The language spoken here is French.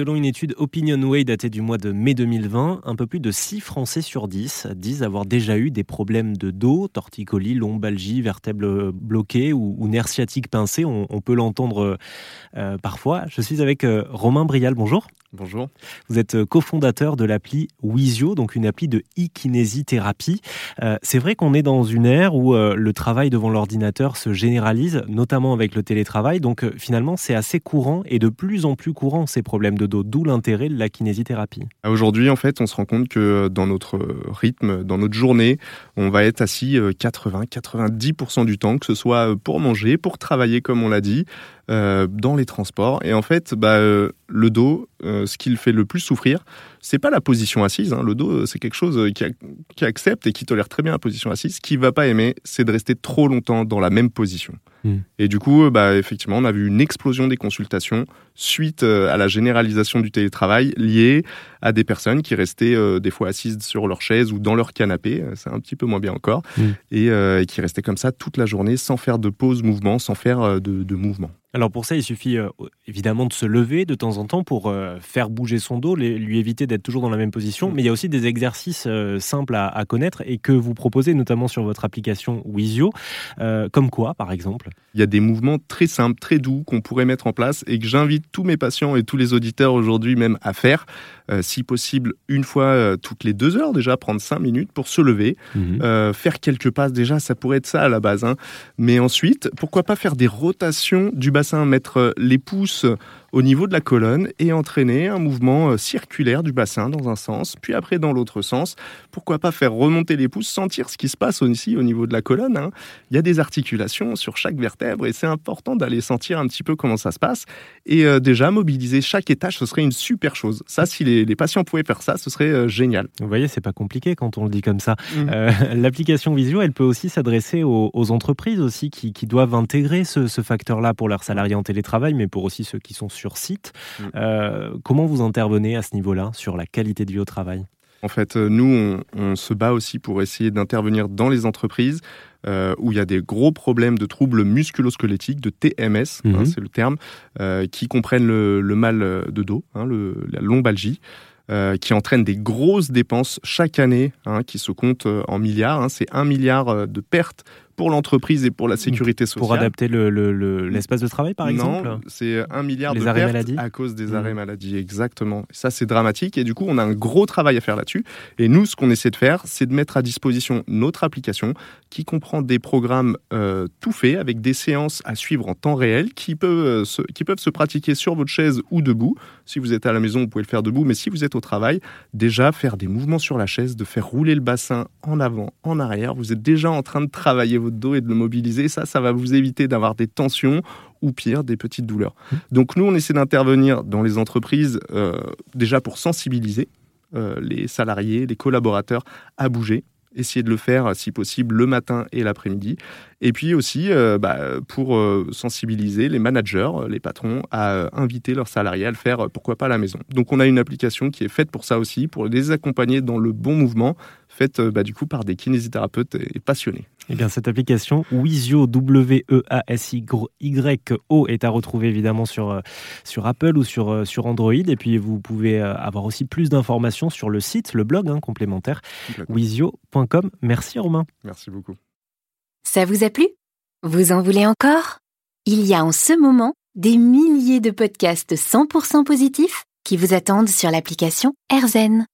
Selon une étude OpinionWay datée du mois de mai 2020, un peu plus de 6 Français sur 10 disent avoir déjà eu des problèmes de dos, torticolis, lombalgie, vertèbres bloquées ou, nerfs sciatiques pincés. On, peut l'entendre euh, parfois. Je suis avec euh, Romain Brial. Bonjour. Bonjour. Vous êtes euh, cofondateur de l'appli Wizio, donc une appli de e-kinésithérapie. c'est vrai qu'on est dans une ère où le travail devant l'ordinateur se généralise, notamment avec le télétravail. Donc finalement, c'est assez courant et de plus en plus courant ces problèmes de dos, d'où l'intérêt de la kinésithérapie. Aujourd'hui, en fait, on se rend compte que dans notre rythme, dans notre journée, on va être assis 80-90% du temps, que ce soit pour manger, pour travailler, comme on l'a dit, euh, dans les transports. Et en fait, bah, euh, le dos, euh, ce qui le fait le plus souffrir, c'est pas la position assise. Hein. Le dos, c'est quelque chose qui, qui, accepte et qui tolère très bien la position assise. Ce qu'il va pas aimer, c'est de rester trop longtemps dans la même position. Hmm. Et du coup, bah, effectivement, on a vu une explosion des consultations suite à la généralisation du télétravail liée à des personnes qui restaient des fois assises sur leur chaise ou dans leur canapé, c'est un petit peu moins bien encore, hmm. et, qui restaient comme ça toute la journée sans faire de pause mouvement, sans faire de, de mouvement. Alors pour ça, il suffit euh, évidemment de se lever de temps en temps pour euh, faire bouger son dos, lui éviter d'être toujours dans la même position. Mm. Mais il y a aussi des exercices euh, simples à, connaître et que vous proposez notamment sur votre application Wizio. comme quoi, par exemple Il y a des mouvements très simples, très doux qu'on pourrait mettre en place et que j'invite tous mes patients et tous les auditeurs aujourd'hui même à faire. si possible, une fois toutes les deux heures déjà, prendre cinq minutes pour se lever, mm-hmm. faire quelques passes déjà, ça pourrait être ça à la base. Hein. Mais ensuite, pourquoi pas faire des rotations du bas bassin, mettre les pouces au niveau de la colonne et entraîner un mouvement euh, circulaire du bassin dans un sens, puis après dans l'autre sens. Pourquoi pas faire remonter les pouces, sentir ce qui se passe aussi au niveau de la colonne. Hein. Il y a des articulations sur chaque vertèbre et c'est important d'aller sentir un petit peu comment ça se passe. Et euh, déjà, mobiliser chaque étage, ce serait une super chose. Ça, si les, patients pouvaient faire ça, ce serait euh, génial. Vous voyez, c'est pas compliqué quand on le dit comme ça. Mmh. L'application Visio, elle peut aussi s'adresser aux, entreprises aussi qui, doivent intégrer ce, ce facteur-là pour leurs salariés en télétravail, mais pour aussi ceux qui sont sur site. Mm. Euh, comment vous intervenez à ce niveau-là sur la qualité de vie au travail? En fait, euh, nous, on, se bat aussi pour essayer d'intervenir dans les entreprises euh, où il y a des gros problèmes de troubles musculosquelettiques, de TMS, hein, mhm. c'est le terme, qui comprennent le, mal de dos, hein, la lombalgie. qui entraînent des grosses dépenses chaque année, hein, qui se comptent en milliards. c'est un milliard de pertes pour l'entreprise et pour la sécurité sociale. Pour adapter l'espace de travail, par exemple Non, c'est un milliard de arrêts pertes à cause des arrêts mmh. maladie, exactement. Ça, c'est dramatique et du coup, on a un gros travail à faire là-dessus. Et nous, ce qu'on essaie de faire, c'est de mettre à disposition notre application qui comprend des programmes euh, tout faits avec des séances à suivre en temps réel qui peuvent, euh, se, qui peuvent se pratiquer sur votre chaise ou debout. Si vous êtes à la maison, vous pouvez le faire debout, mais si vous êtes au travail, déjà faire des mouvements sur la chaise, de faire rouler le bassin en avant, en arrière, vous êtes déjà en train de travailler dos et de le mobiliser. Ça, ça va vous éviter d'avoir des tensions ou pire, des petites douleurs. Donc nous, on essaie d'intervenir dans les entreprises euh, déjà pour sensibiliser euh, les salariés, les collaborateurs à bouger, essayer de le faire si possible le matin et l'après-midi. Et puis aussi euh, bah, pour sensibiliser les managers, les patrons à inviter leurs salariés à le faire, pourquoi pas à la maison. Donc on a une application qui est faite pour ça aussi, pour les accompagner dans le bon mouvement, faite bah, du coup par des kinésithérapeutes et passionnés. Eh bien, cette application Wizio W-E-A-S-Y-O est à retrouver évidemment sur, euh, sur Apple ou sur, euh, sur Android. Et puis, vous pouvez euh, avoir aussi plus d'informations sur le site, le blog hein, complémentaire, wizio.com. Merci Romain. Merci beaucoup. Ça vous a plu? Vous en voulez encore? Il y a en ce moment des milliers de podcasts 100% positifs qui vous attendent sur l'application AirZen.